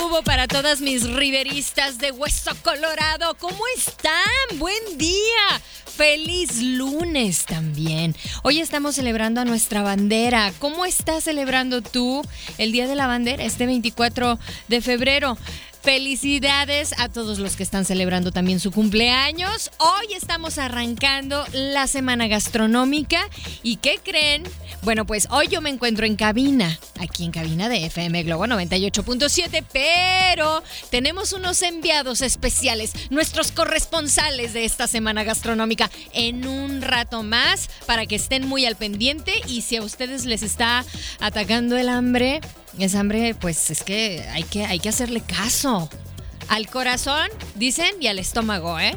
Estuvo para todas mis riveristas de Hueso Colorado. ¿Cómo están? Buen día. Feliz lunes también. Hoy estamos celebrando a nuestra bandera. ¿Cómo estás celebrando tú el Día de la Bandera este 24 de febrero? Felicidades a todos los que están celebrando también su cumpleaños. Hoy estamos arrancando la semana gastronómica. ¿Y qué creen? Bueno, pues hoy yo me encuentro en cabina, aquí en cabina de FM Globo 98.7, pero tenemos unos enviados especiales, nuestros corresponsales de esta semana gastronómica, en un rato más para que estén muy al pendiente y si a ustedes les está atacando el hambre, es hambre, pues es que hay que, hay que hacerle caso. Al corazón, dicen, y al estómago, ¿eh?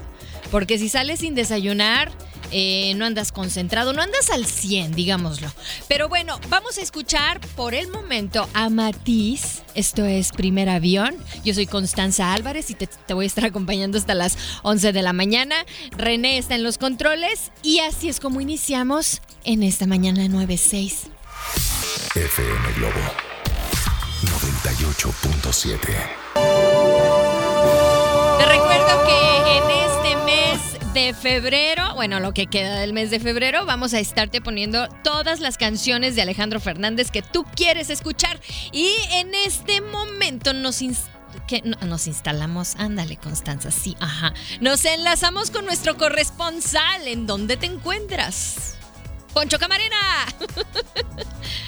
Porque si sales sin desayunar, eh, no andas concentrado, no andas al 100, digámoslo. Pero bueno, vamos a escuchar por el momento a Matiz. Esto es Primer Avión. Yo soy Constanza Álvarez y te, te voy a estar acompañando hasta las 11 de la mañana. René está en los controles y así es como iniciamos en esta mañana 9.6. FM Globo 98.7. Te recuerdo que en este mes de febrero, bueno, lo que queda del mes de febrero, vamos a estarte poniendo todas las canciones de Alejandro Fernández que tú quieres escuchar. Y en este momento nos que no- nos instalamos, ándale Constanza, sí, ajá. Nos enlazamos con nuestro corresponsal. ¿En dónde te encuentras? Poncho Camarena.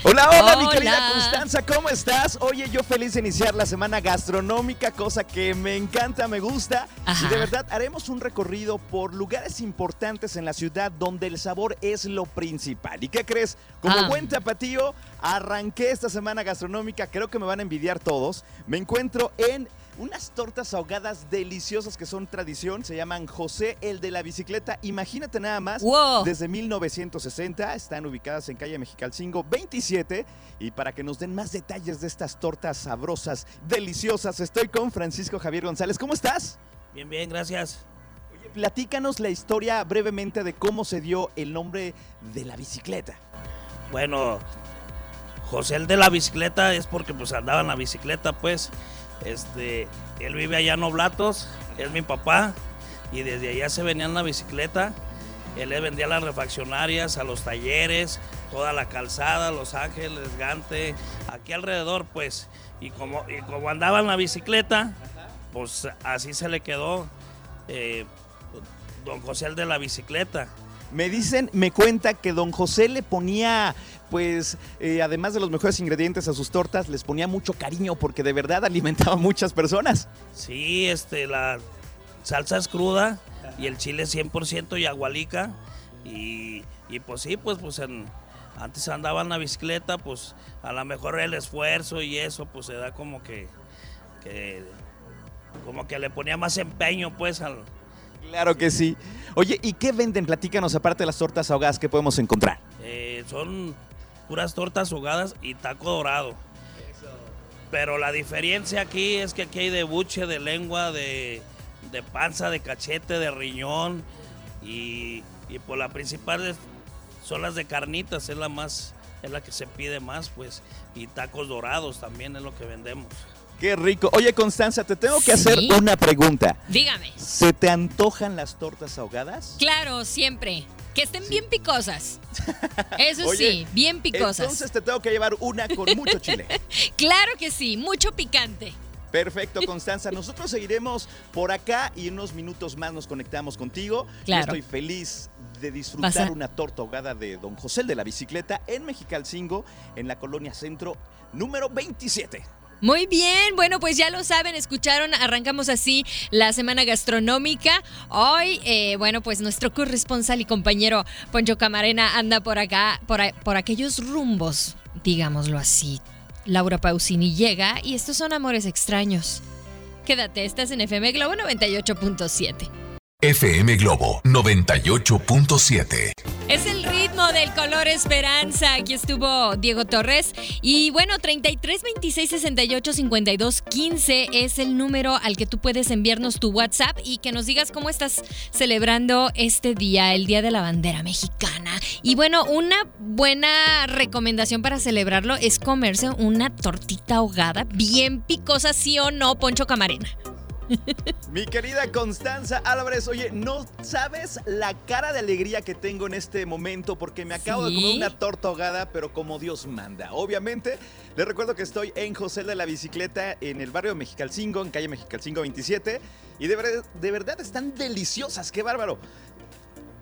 Hola, hola, mi Hola. querida Constanza, ¿cómo estás? Oye, yo feliz de iniciar la semana gastronómica, cosa que me encanta, me gusta. Ajá. Y de verdad, haremos un recorrido por lugares importantes en la ciudad donde el sabor es lo principal. ¿Y qué crees? Como Ah. buen tapatío, arranqué esta semana gastronómica, creo que me van a envidiar todos. Me encuentro en unas tortas ahogadas deliciosas que son tradición, se llaman José el de la bicicleta. Imagínate nada más, Wow. desde 1960 están ubicadas en calle Mexicalcingo 27 y para que nos den más detalles de estas tortas sabrosas, deliciosas, estoy con Francisco Javier González. ¿Cómo estás? Bien, bien, gracias. Oye, platícanos la historia brevemente de cómo se dio el nombre de la bicicleta. Bueno, José el de la bicicleta es porque pues andaba en la bicicleta, pues. Este, él vive allá en Oblatos, es mi papá, y desde allá se venía en la bicicleta. Él le vendía las refaccionarias, a los talleres, toda la calzada, Los Ángeles, Gante, aquí alrededor, pues. Y como, y como andaba en la bicicleta, pues así se le quedó eh, don José el de la bicicleta. Me dicen, me cuenta que don José le ponía, pues, eh, además de los mejores ingredientes a sus tortas, les ponía mucho cariño porque de verdad alimentaba a muchas personas. Sí, este, la salsa es cruda y el chile 100% y agualica. Y, y pues sí, pues, pues antes andaba en la bicicleta, pues a lo mejor el esfuerzo y eso, pues se da como que, que como que le ponía más empeño, pues, al, Claro que sí. Oye, ¿y qué venden? Platícanos, aparte de las tortas ahogadas, ¿qué podemos encontrar? eh, son puras tortas ahogadas y taco dorado. Pero la diferencia aquí es que aquí hay de buche, de lengua, de, de panza, de cachete, de riñón. Y, y por la principal es- son las de carnitas, es la más, es la que se pide más, pues. Y tacos dorados también es lo que vendemos. Qué rico. Oye, Constanza, te tengo que hacer una pregunta. Dígame. ¿Se te antojan las tortas ahogadas? Claro, siempre. Que estén bien picosas. Eso Oye, sí, bien picosas. Entonces te tengo que llevar una con mucho chile. Claro que sí, mucho picante. Perfecto, Constanza. Nosotros seguiremos por acá y en unos minutos más nos conectamos contigo. Claro. Yo estoy feliz de disfrutar a- una torta ahogada de Don José de la bicicleta en Mexicalcingo, en la colonia Centro, número 27. Muy bien, bueno, pues ya lo saben, escucharon, arrancamos así la semana gastronómica. Hoy, eh, bueno, pues nuestro corresponsal y compañero Poncho Camarena anda por acá, por, a- por aquellos rumbos, digámoslo así. Laura Pausini llega y estos son amores extraños. Quédate, estás en FM Globo 98.7. FM Globo 98.7. Es el ritmo del color esperanza. Aquí estuvo Diego Torres. Y bueno, 33 26 68 52 15 es el número al que tú puedes enviarnos tu WhatsApp y que nos digas cómo estás celebrando este día, el Día de la Bandera Mexicana. Y bueno, una buena recomendación para celebrarlo es comerse una tortita ahogada bien picosa, sí o no, Poncho Camarena. Mi querida Constanza Álvarez, oye, no sabes la cara de alegría que tengo en este momento porque me acabo de comer una torta ahogada, pero como Dios manda. Obviamente, les recuerdo que estoy en José de la Bicicleta, en el barrio Mexicalcingo, en calle Mexicalcingo 27, y de, ver- de verdad están deliciosas, qué bárbaro.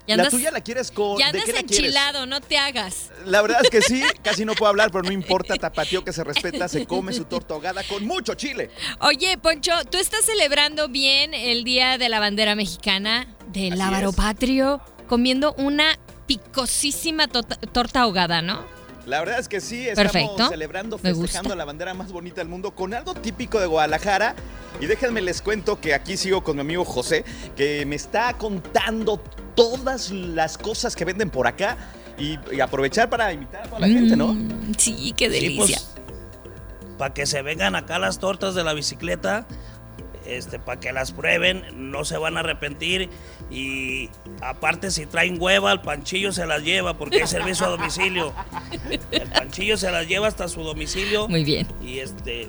Ya la tuya la quieres con... ya ¿de andas qué la quieres? enchilado, no te hagas. La verdad es que sí, casi no puedo hablar, pero no importa, tapatío que se respeta, se come su torta ahogada con mucho chile. Oye, Poncho, ¿tú estás celebrando bien el Día de la Bandera Mexicana del es. Patrio comiendo una picosísima torta ahogada, ¿no? La verdad es que sí, estamos Perfecto. celebrando, festejando la bandera más bonita del mundo con algo típico de Guadalajara. Y déjenme les cuento que aquí sigo con mi amigo José, que me está contando todas las cosas que venden por acá y, y aprovechar para invitar a toda la gente, ¿no? Mm, sí, qué Sí, delicia. pues, para que se vengan acá las tortas de la bicicleta, este, para que las prueben, no se van a arrepentir. Y aparte, si traen hueva, el panchillo se las lleva porque hay servicio a domicilio. El panchillo se las lleva hasta su domicilio. Muy bien. Y este,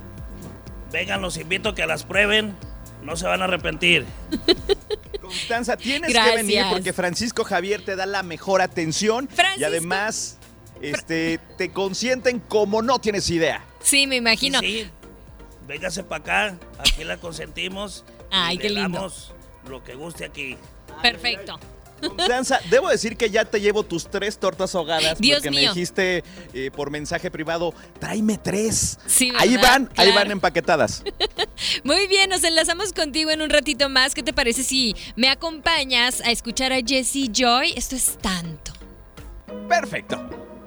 vengan, los invito a que las prueben, no se van a arrepentir. Constanza, tienes Gracias. que venir porque Francisco Javier te da la mejor atención y Francisco. además este, te consienten como no tienes idea. Sí, me imagino. Sí, sí, véngase para acá, aquí la consentimos. y Ay, le qué lindo. damos lo que guste aquí. Perfecto. Constanza, debo decir que ya te llevo tus tres tortas ahogadas Dios porque me dijiste eh, por mensaje privado, tráeme tres. Sí, ahí van, ahí van empaquetadas. Muy bien, nos enlazamos contigo en un ratito más. ¿Qué te parece si me acompañas a escuchar a Jessie Joy? Esto es tanto. Perfecto.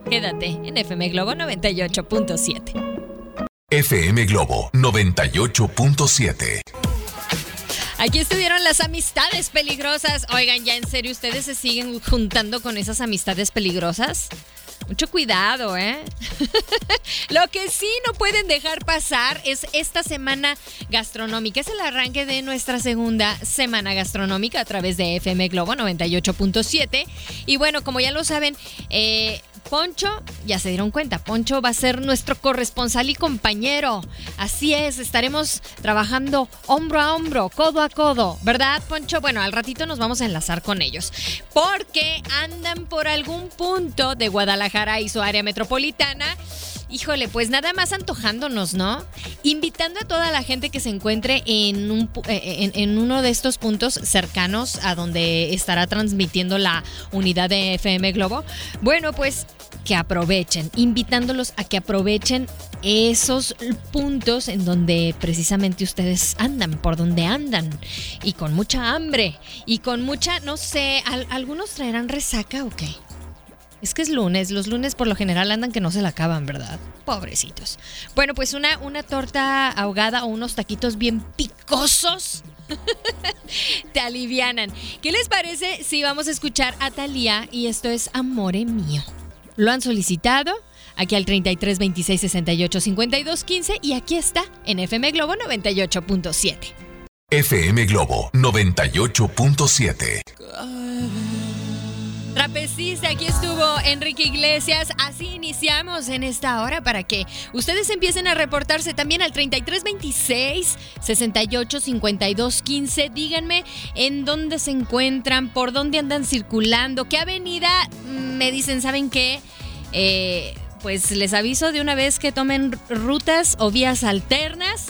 Quédate en FM Globo 98.7. FM Globo 98.7. Aquí estuvieron las amistades peligrosas. Oigan, ya en serio, ¿ustedes se siguen juntando con esas amistades peligrosas? Mucho cuidado, ¿eh? Lo que sí no pueden dejar pasar es esta semana gastronómica. Es el arranque de nuestra segunda semana gastronómica a través de FM Globo 98.7. Y bueno, como ya lo saben, eh, Poncho, ya se dieron cuenta, Poncho va a ser nuestro corresponsal y compañero. Así es, estaremos trabajando hombro a hombro, codo a codo, ¿verdad, Poncho? Bueno, al ratito nos vamos a enlazar con ellos, porque andan por algún punto de Guadalajara y su área metropolitana. Híjole, pues nada más antojándonos, ¿no? Invitando a toda la gente que se encuentre en, un, eh, en, en uno de estos puntos cercanos a donde estará transmitiendo la unidad de FM Globo. Bueno, pues que aprovechen, invitándolos a que aprovechen esos puntos en donde precisamente ustedes andan, por donde andan, y con mucha hambre, y con mucha, no sé, ¿al- ¿algunos traerán resaca o qué? Es que es lunes, los lunes por lo general andan que no se la acaban, ¿verdad? Pobrecitos. Bueno, pues una, una torta ahogada o unos taquitos bien picosos te alivianan. ¿Qué les parece si vamos a escuchar a Thalía y esto es Amore Mío? Lo han solicitado aquí al 33 26 68 52 15 y aquí está en FM Globo 98.7. FM Globo 98.7. Trapecista, aquí estuvo Enrique Iglesias. Así iniciamos en esta hora para que ustedes empiecen a reportarse también al 3326 68 52 15. Díganme en dónde se encuentran, por dónde andan circulando, qué avenida mm, me dicen, ¿saben qué? Eh, pues les aviso de una vez que tomen rutas o vías alternas.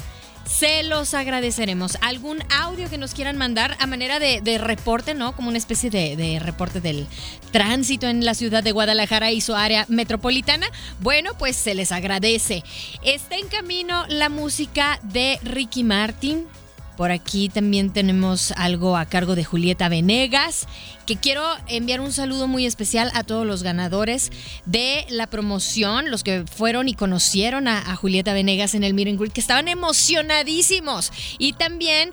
Se los agradeceremos. ¿Algún audio que nos quieran mandar a manera de, reporte, ¿no? Como una especie de reporte del tránsito en la ciudad de Guadalajara y su área metropolitana? Bueno, pues se les agradece. Está en camino la música de Ricky Martin. Por aquí también tenemos algo a cargo de Julieta Venegas, que quiero enviar un saludo muy especial a todos los ganadores de la promoción, los que fueron y conocieron a, Julieta Venegas en el Meet and Greet, que estaban emocionadísimos. Y también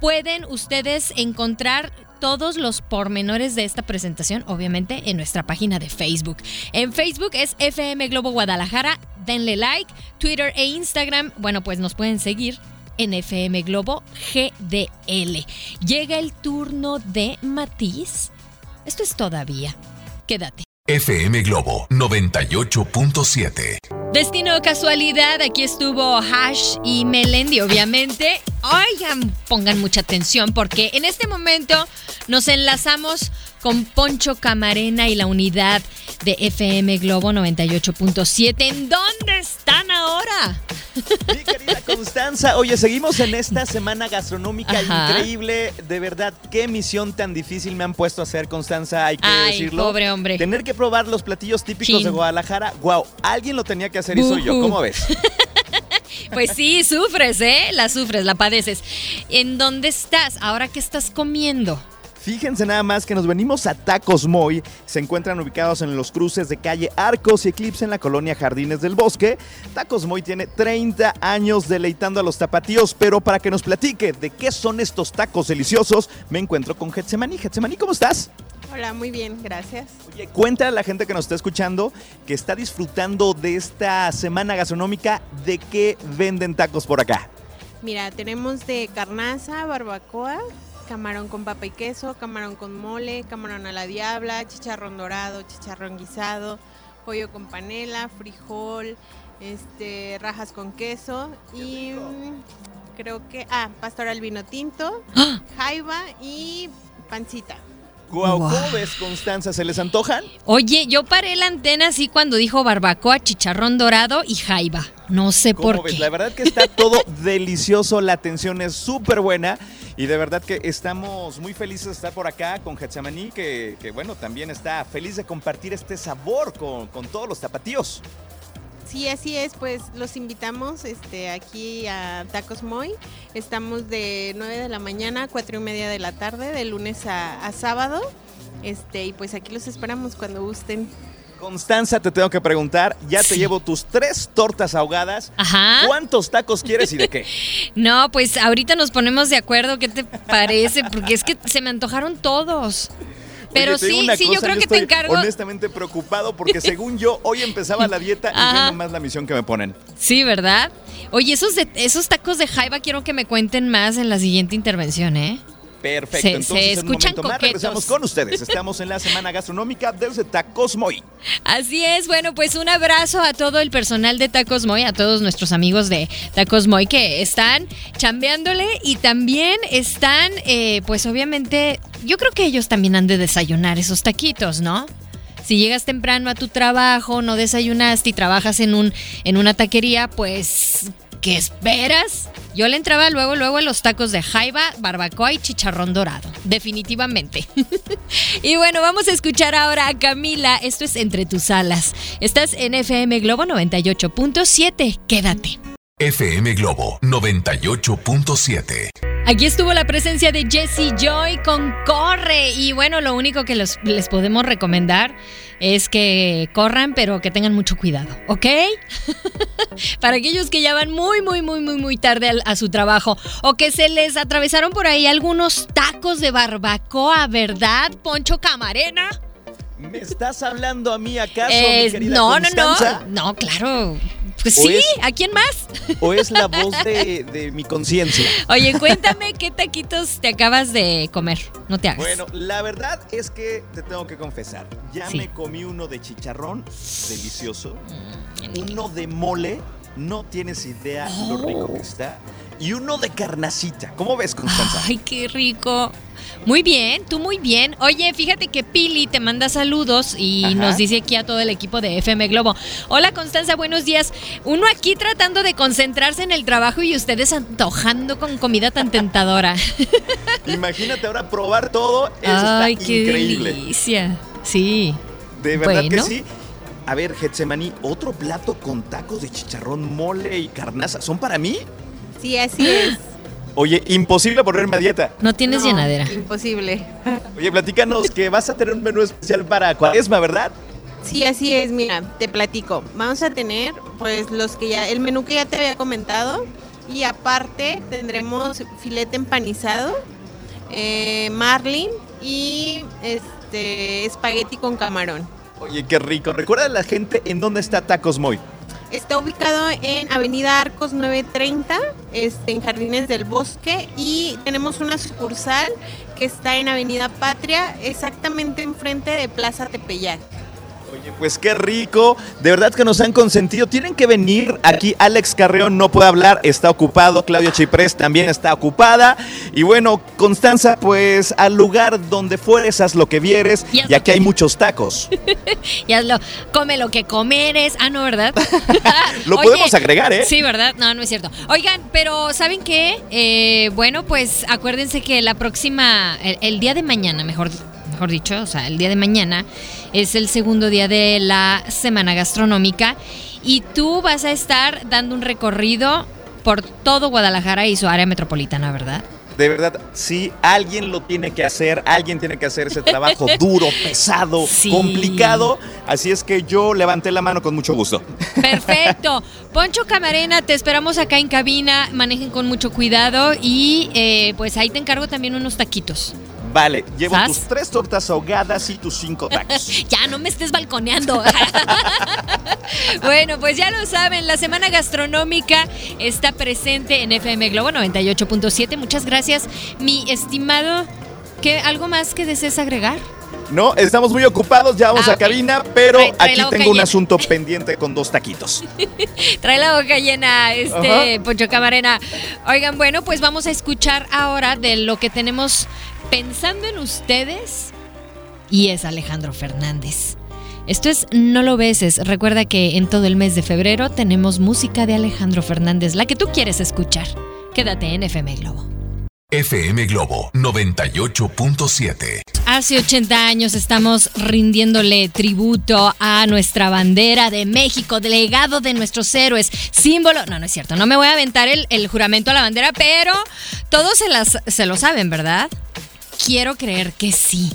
pueden ustedes encontrar todos los pormenores de esta presentación, obviamente, en nuestra página de Facebook. En Facebook es FM Globo Guadalajara, denle like, Twitter e Instagram, bueno, pues nos pueden seguir en FM Globo GDL. Llega el turno de Matiz. Esto es todavía. Quédate. FM Globo 98.7. Destino casualidad, aquí estuvo Hash y Melendi, obviamente. Oigan, pongan mucha atención porque en este momento nos enlazamos con Poncho Camarena y la unidad de FM Globo 98.7. ¿En dónde están ahora? Mi querida Constanza, oye, seguimos en esta semana gastronómica Ajá. increíble. De verdad, qué misión tan difícil me han puesto a hacer, Constanza, hay que Ay, decirlo. pobre hombre. Tener que probar los platillos típicos Chin. de Guadalajara. Wow, alguien lo tenía que hacer y soy yo. ¿Cómo ves? Pues sí, sufres, ¿eh? La sufres, la padeces. ¿En dónde estás? ¿Ahora qué estás comiendo? Fíjense nada más que nos venimos a Tacos Moy. Se encuentran ubicados en los cruces de calle Arcos y Eclipse en la colonia Jardines del Bosque. Tacos Moy tiene 30 años deleitando a los tapatíos, pero para que nos platique de qué son estos tacos deliciosos, me encuentro con Getsemani. Getsemani, ¿cómo estás? Hola, muy bien, gracias. Oye, cuéntale a la gente que nos está escuchando que está disfrutando de esta semana gastronómica, de qué venden tacos por acá. Mira, tenemos de carnaza, barbacoa, camarón con papa y queso, camarón con mole, camarón a la diabla, chicharrón dorado, chicharrón guisado, pollo con panela, frijol, este, rajas con queso y creo que, ah, pastor al vino tinto, jaiba y pancita. ¿Cómo ves, Constanza? ¿Se les antojan? Oye, yo paré la antena así cuando dijo barbacoa, chicharrón dorado y jaiba. No sé ¿Cómo por ves? qué. La verdad que está todo delicioso, la atención es súper buena y de verdad que estamos muy felices de estar por acá con Getsemaní, que, que, bueno, también está feliz de compartir este sabor con, con todos los tapatíos. Sí, así es, pues los invitamos este, aquí a Tacos Moy. Estamos de 9 de la mañana a 4 y media de la tarde, de lunes a, a sábado. Este, y pues aquí los esperamos cuando gusten. Constanza, te tengo que preguntar, ya te Sí. llevo tus tres tortas ahogadas. Ajá. ¿Cuántos tacos quieres y de qué? No, pues ahorita nos ponemos de acuerdo. ¿Qué te parece? Porque es que se me antojaron todos. Pero Oye, sí, sí, yo creo que te encargo. Honestamente preocupado porque según yo, hoy empezaba la dieta y ve nomás la misión que me ponen. Sí, ¿verdad? Oye, esos, de- esos tacos de jaiba quiero que me cuenten más en la siguiente intervención, ¿eh? Perfecto, Se- entonces se en un escuchan más regresamos con ustedes. Estamos en la semana gastronómica desde Tacos Moy. Así es, bueno, pues un abrazo a todo el personal de Tacos Moy, a todos nuestros amigos de Tacos Moy que están chambeándole y también están, eh, pues obviamente, yo creo que ellos también han de desayunar esos taquitos, ¿no? Si llegas temprano a tu trabajo, no desayunaste y trabajas en un en una taquería, pues ¿qué esperas? Yo le entraba luego luego a los tacos de jaiba, barbacoa y chicharrón dorado, definitivamente. y bueno, vamos a escuchar ahora a Camila, esto es Entre tus alas. Estás en FM Globo 98.7, quédate. FM Globo 98.7. Aquí estuvo la presencia de Jesse Joy con Corre. Y bueno, lo único que los- les podemos recomendar es que corran, pero que tengan mucho cuidado, ¿ok? Para aquellos que ya van muy, muy, muy, muy, muy tarde a, su trabajo o que se les atravesaron por ahí algunos tacos de barbacoa, ¿verdad, Poncho Camarena? ¿Me estás hablando a mí acaso, Eh, mi querida no, no, no. No, claro. Pues ¿O sí, es- ¿a quién más? ¿O es la voz de, de mi conciencia? Oye, cuéntame qué taquitos te acabas de comer. No te hagas. Bueno, la verdad es que te tengo que confesar. Ya Sí. me comí uno de chicharrón, delicioso. Mm, Uno de mole, no tienes idea lo rico que está. Y uno de carnacita. ¿Cómo ves, Constanza? Ay, qué rico. Muy bien, tú muy bien. Oye, fíjate que Pili te manda saludos y Ajá. nos dice aquí a todo el equipo de FM Globo. Hola Constanza, buenos días. Uno aquí tratando de concentrarse en el trabajo y ustedes antojando con comida tan tentadora. Imagínate ahora probar todo. Eso Ay, está qué increíble. delicia. Sí. De verdad Bueno. que sí. A ver, Getsemaní, otro plato con tacos de chicharrón, mole y carnaza. ¿Son para mí? Sí, así es. Oye, imposible ponerme a dieta. No tienes No, llenadera. Imposible. Oye, platícanos que vas a tener un menú especial para Cuaresma, ¿verdad? Sí, así es, mira, te platico. Vamos a tener, pues, los que ya, el menú que ya te había comentado. Y aparte tendremos filete empanizado, eh, marlin y este espagueti con camarón. Oye, qué rico. Recuerda a la gente en dónde está Tacos Moy. Está ubicado en Avenida Arcos 930, este, en Jardines del Bosque, y tenemos una sucursal que está en Avenida Patria, exactamente enfrente de Plaza Tepeyac. Oye, pues qué rico. De verdad que nos han consentido. Tienen que venir aquí. Alex Carreón no puede hablar, está ocupado. Claudia Chiprés también está ocupada. Y bueno, Constanza, pues al lugar donde fueres, haz lo que vieres. Y aquí que- hay muchos tacos. Y hazlo. Come lo que comeres. Ah, no, ¿verdad? Lo Oye, podemos agregar, ¿eh? Sí, ¿verdad? No, no es cierto. Oigan, pero ¿saben qué? Eh, bueno, pues acuérdense que la próxima, el, el día de mañana, mejor, mejor dicho, o sea, el día de mañana es el segundo día de la semana gastronómica y tú vas a estar dando un recorrido por todo Guadalajara y su área metropolitana, ¿verdad? De verdad, sí, alguien lo tiene que hacer, alguien tiene que hacer ese trabajo duro, pesado, Sí. complicado. Así es que yo levanté la mano con mucho gusto. Perfecto. Poncho Camarena, te esperamos acá en cabina. Manejen con mucho cuidado y eh, pues ahí te encargo también unos taquitos. Vale, llevo ¿Sas? tus tres tortas ahogadas y tus cinco tacos. Ya, no me estés balconeando. bueno, pues ya lo saben, la semana gastronómica está presente en FM Globo 98.7. Muchas gracias, mi estimado. ¿Qué, ¿Algo más que desees agregar? No, estamos muy ocupados, ya vamos Ah, a cabina, pero Trae- trae aquí tengo un asunto pendiente con dos taquitos. Trae la boca llena, este Ajá. Poncho Camarena. Oigan, bueno, pues vamos a escuchar ahora de lo que tenemos pensando en ustedes y es Alejandro Fernández. Esto es No lo beses. Recuerda que en todo el mes de febrero tenemos música de Alejandro Fernández, la que tú quieres escuchar. Quédate en FM Globo. FM Globo 98.7. Hace 80 años estamos rindiéndole tributo a nuestra bandera de México, legado de nuestros héroes, símbolo. No, no es cierto, no me voy a aventar el, el juramento a la bandera, pero todos se, las, se lo saben, ¿verdad? Quiero creer que sí.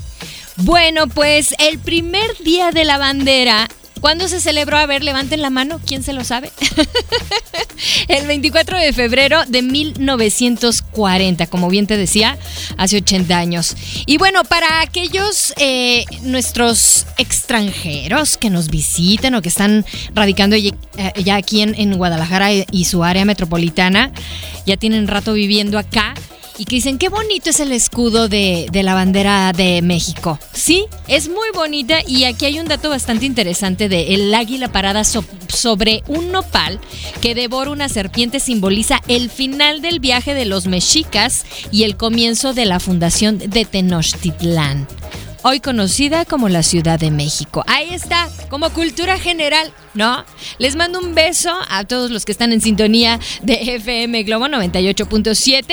Bueno, pues el primer día de la bandera. ¿Cuándo se celebró? A ver, levanten la mano. ¿Quién se lo sabe? el 24 de febrero de 1940, como bien te decía, hace 80 años. Y bueno, para aquellos eh, nuestros extranjeros que nos visiten o que están radicando ya, aquí en, Guadalajara y su área metropolitana, ya tienen rato viviendo acá y que dicen qué bonito es el escudo de, de la bandera de México. Sí, es muy bonita y aquí hay un dato bastante interesante de el águila parada so- sobre un nopal que devora una serpiente simboliza el final del viaje de los mexicas y el comienzo de la fundación de Tenochtitlán. Hoy conocida como la Ciudad de México. Ahí está, como cultura general, ¿no? Les mando un beso a todos los que están en sintonía de FM Globo 98.7.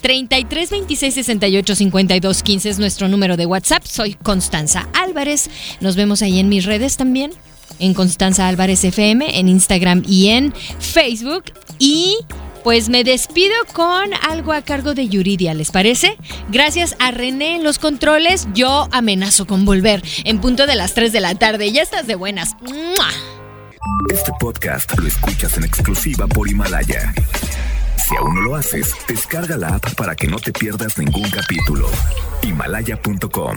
33 26 68 52 15 es nuestro número de WhatsApp. Soy Constanza Álvarez. Nos vemos ahí en mis redes también. En Constanza Álvarez FM, en Instagram y en Facebook. Y pues me despido con algo a cargo de Yuridia, ¿les parece? Gracias a René en los controles, yo amenazo con volver en punto de las 3 de la tarde. Ya estás de buenas. Este podcast lo escuchas en exclusiva por Himalaya. Si aún no lo haces, descarga la app para que no te pierdas ningún capítulo. Himalaya.com